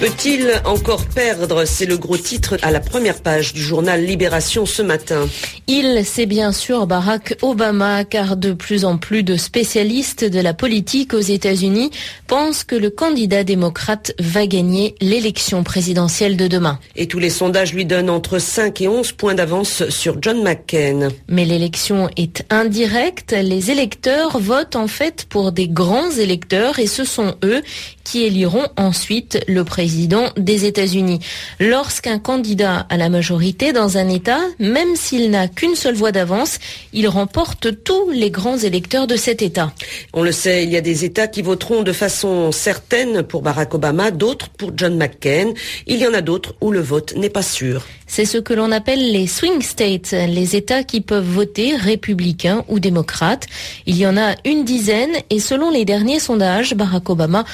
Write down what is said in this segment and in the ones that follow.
Peut-il encore perdre C'est le gros titre à la première page du journal Libération ce matin. Il, c'est bien sûr Barack Obama, car de plus en plus de spécialistes de la politique aux États-Unis pensent que le candidat démocrate va gagner l'élection présidentielle de demain. Et tous les sondages lui donnent entre 5 et 11 points d'avance sur John McCain. Mais l'élection est indirecte. Les électeurs votent en fait pour des grands électeurs et ce sont eux qui éliront ensuite le président des États-Unis. Lorsqu'un candidat a la majorité dans un État, même s'il n'a qu'une seule voix d'avance, il remporte tous les grands électeurs de cet État. On le sait, il y a des États qui voteront de façon certaine pour Barack Obama, d'autres pour John McCain. Il y en a d'autres où le vote n'est pas sûr. C'est ce que l'on appelle les swing states, les États qui peuvent voter républicains ou démocrates. Il y en a une dizaine et selon les derniers sondages, Barack Obama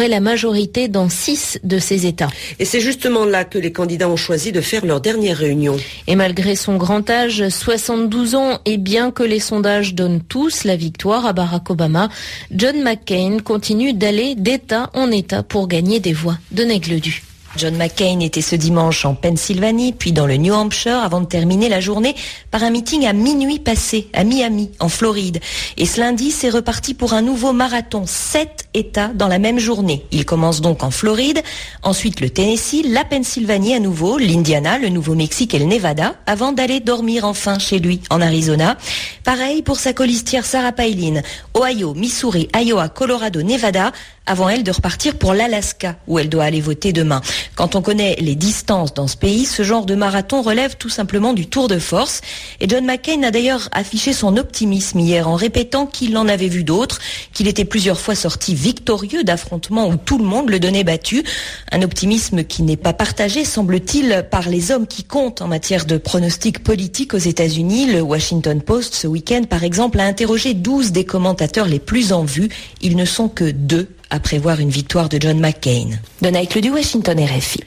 aurait la majorité dans six de ces États. Et c'est justement là que les candidats ont choisi de faire leur dernière réunion. Et malgré son grand âge, 72 ans, et bien que les sondages donnent tous la victoire à Barack Obama, John McCain continue d'aller d'État en État pour gagner des voix de Nègledu. John McCain était ce dimanche en Pennsylvanie, puis dans le New Hampshire, avant de terminer la journée par un meeting à minuit passé à Miami, en Floride. Et ce lundi, c'est reparti pour un nouveau marathon, sept États dans la même journée. Il commence donc en Floride, ensuite le Tennessee, la Pennsylvanie à nouveau, l'Indiana, le Nouveau-Mexique et le Nevada, avant d'aller dormir enfin chez lui en Arizona. Pareil pour sa colistière Sarah Palin, Ohio, Missouri, Iowa, Colorado, Nevada, avant elle de repartir pour l'Alaska, où elle doit aller voter demain. Quand on connaît les distances dans ce pays, ce genre de marathon relève tout simplement du tour de force. Et John McCain a d'ailleurs affiché son optimisme hier en répétant qu'il en avait vu d'autres, qu'il était plusieurs fois sorti victorieux d'affrontements où tout le monde le donnait battu. Un optimisme qui n'est pas partagé, semble-t-il, par les hommes qui comptent en matière de pronostics politiques aux États-Unis. Le Washington Post, ce week-end, par exemple, a interrogé 12 des commentateurs les plus en vue. Ils ne sont que deux à prévoir une victoire de John McCain. Donald du Washington RFI.